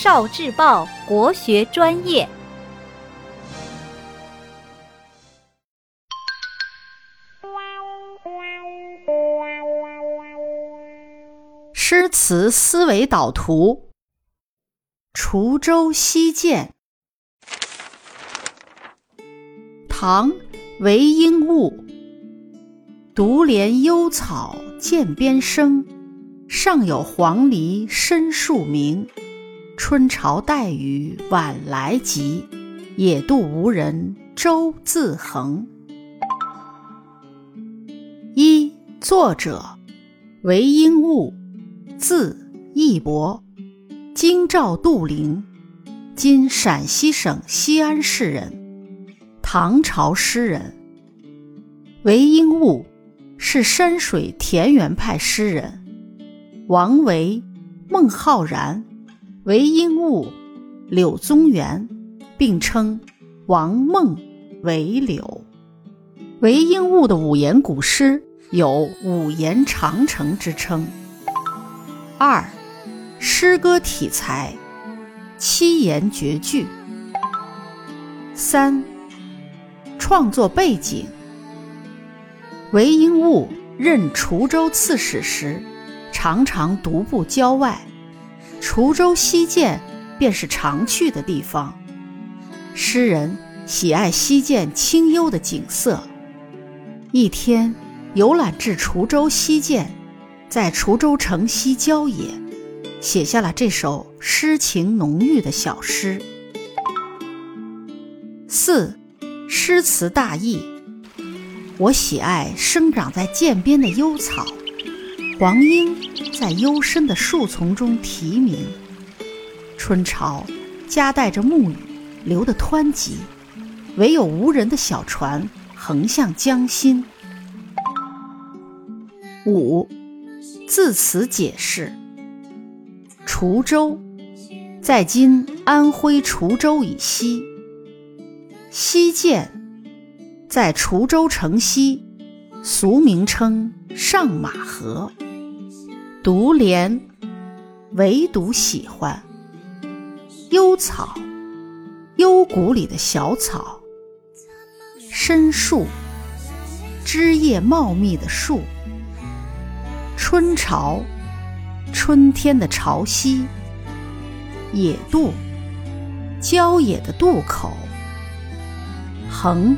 少智报国学专业。诗词思维导图：滁州西涧。唐·韦应物。独怜幽草涧边生，上有黄鹂深树鸣。春潮带雨晚来急，野渡无人舟自横。一作者韦应物，字义伯，京兆杜陵（今陕西省西安市人），唐朝诗人。韦应物。是山水田园派诗人，王维、孟浩然、韦应物、柳宗元并称王孟韦柳。韦应物的五言古诗有“五言长城”之称。二，诗歌体裁，七言绝句。三，创作背景。韦应物任滁州刺史时，常常独步郊外，滁州西涧便是常去的地方。诗人喜爱西涧清幽的景色。一天游览至滁州西涧，在滁州城西郊野，写下了这首诗情浓郁的小诗。四，诗词大意。我喜爱生长在涧边的幽草，黄莺在幽深的树丛中啼鸣。春潮夹带着暮雨，流得湍急，唯有无人的小船横向江心。五字词解释：滁州在今安徽滁州以西，西涧。在滁州城西，俗名称上马河。独怜，唯独喜欢。幽草，幽谷里的小草。深树，枝叶茂密的树。春潮，春天的潮汐。野渡，郊野的渡口。横。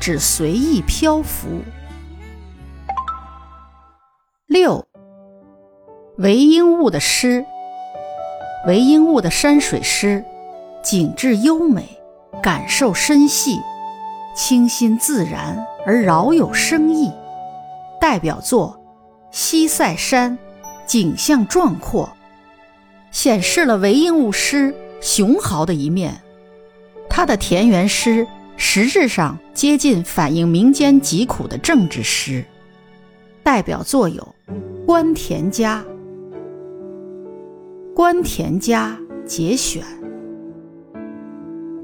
指随意漂浮。六，韦应物的诗。韦应物的山水诗，景致优美，感受深细，清新自然而饶有深意。代表作《西塞山》，景象壮阔，显示了韦应物诗雄豪的一面。他的田园诗。实质上接近反映民间疾苦的政治诗，代表作有《观田家》《观田家》节选。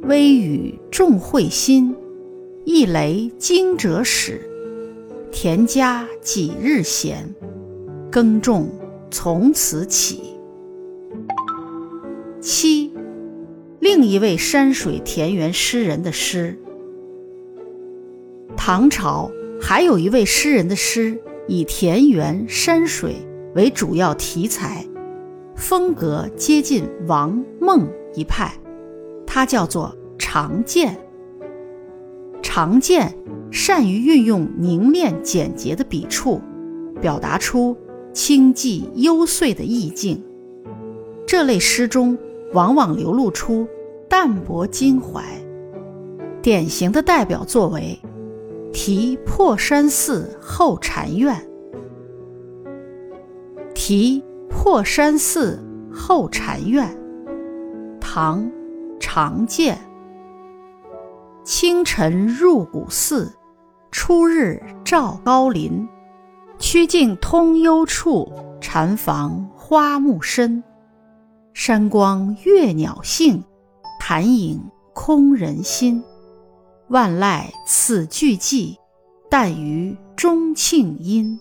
微雨众会心，一雷惊蛰始。田家几日闲，耕种从此起。七。另一位山水田园诗人的诗。唐朝还有一位诗人的诗，以田园山水为主要题材，风格接近王孟一派，他叫做常建。常建善于运用凝练简洁的笔触，表达出清寂幽邃的意境。这类诗中。往往流露出淡泊襟怀，典型的代表作为《题破山寺后禅院》。《题破山寺后禅院》，唐·常建。清晨入古寺，初日照高林。曲径通幽处，禅房花木深。山光悦鸟性，潭影空人心。万籁此俱寂，但余钟磬音。